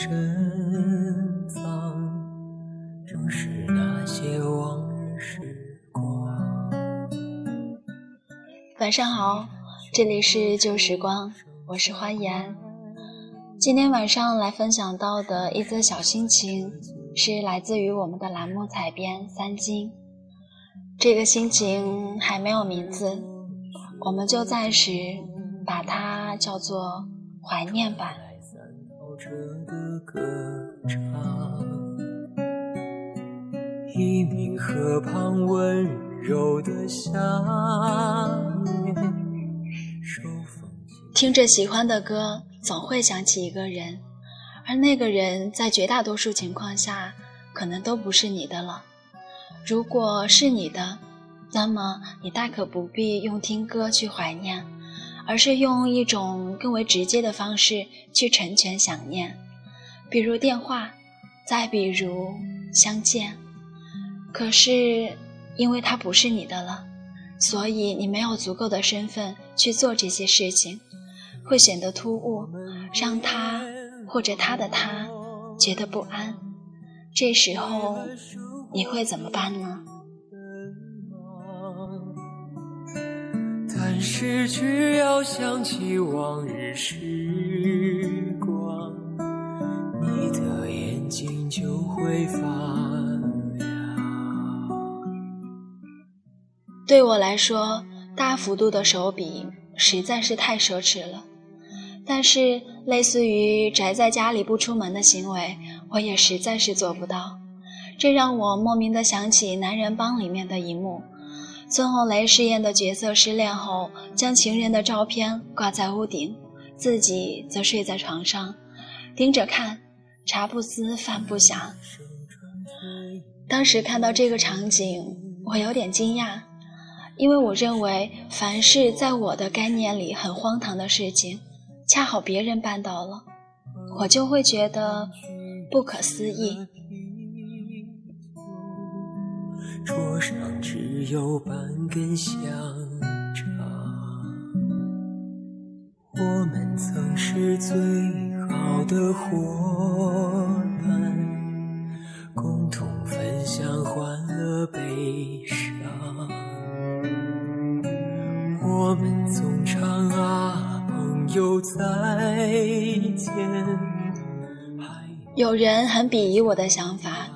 珍藏，正是那些往日时光。晚上好，这里是旧时光，我是欢颜。今天晚上来分享到的一则小心情，是来自于我们的栏目采编三金。这个心情还没有名字，我们就暂时把它叫做怀念吧。一名河畔温柔的夏听着喜欢的歌，总会想起一个人，而那个人在绝大多数情况下，可能都不是你的了。如果是你的，那么你大可不必用听歌去怀念，而是用一种更为直接的方式去成全想念，比如电话，再比如相见。可是，因为他不是你的了，所以你没有足够的身份去做这些事情，会显得突兀，让他或者他的他觉得不安。这时候。你会怎么办呢？失去要想起往日时光，你的眼睛就会发亮。对我来说，大幅度的手笔实在是太奢侈了。但是，类似于宅在家里不出门的行为，我也实在是做不到。这让我莫名的想起《男人帮》里面的一幕：孙红雷饰演的角色失恋后，将情人的照片挂在屋顶，自己则睡在床上，盯着看，茶不思饭不想。当时看到这个场景，我有点惊讶，因为我认为，凡是在我的概念里很荒唐的事情，恰好别人办到了，我就会觉得不可思议。桌上只有半根香肠，我们曾是最好的伙伴，共同分享欢乐悲伤。我们总唱啊，朋友再见。有人很鄙夷我的想法，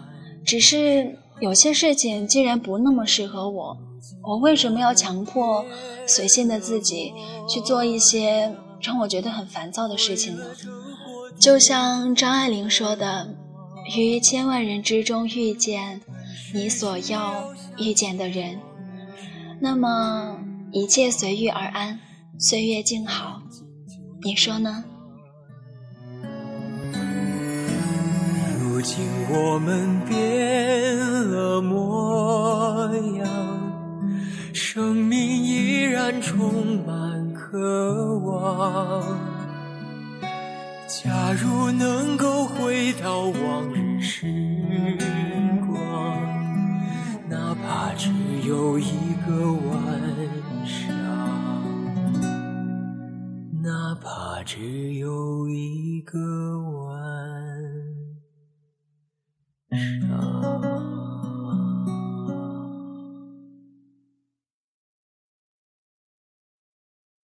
只是。有些事情既然不那么适合我，我为什么要强迫随性的自己去做一些让我觉得很烦躁的事情呢？就像张爱玲说的：“于千万人之中遇见你所要遇见的人，那么一切随遇而安，岁月静好。”你说呢？如今我们变的模样，生命依然充满渴望。假如能够回到往日时光，哪怕只有一个晚上，哪怕只有一个晚。上。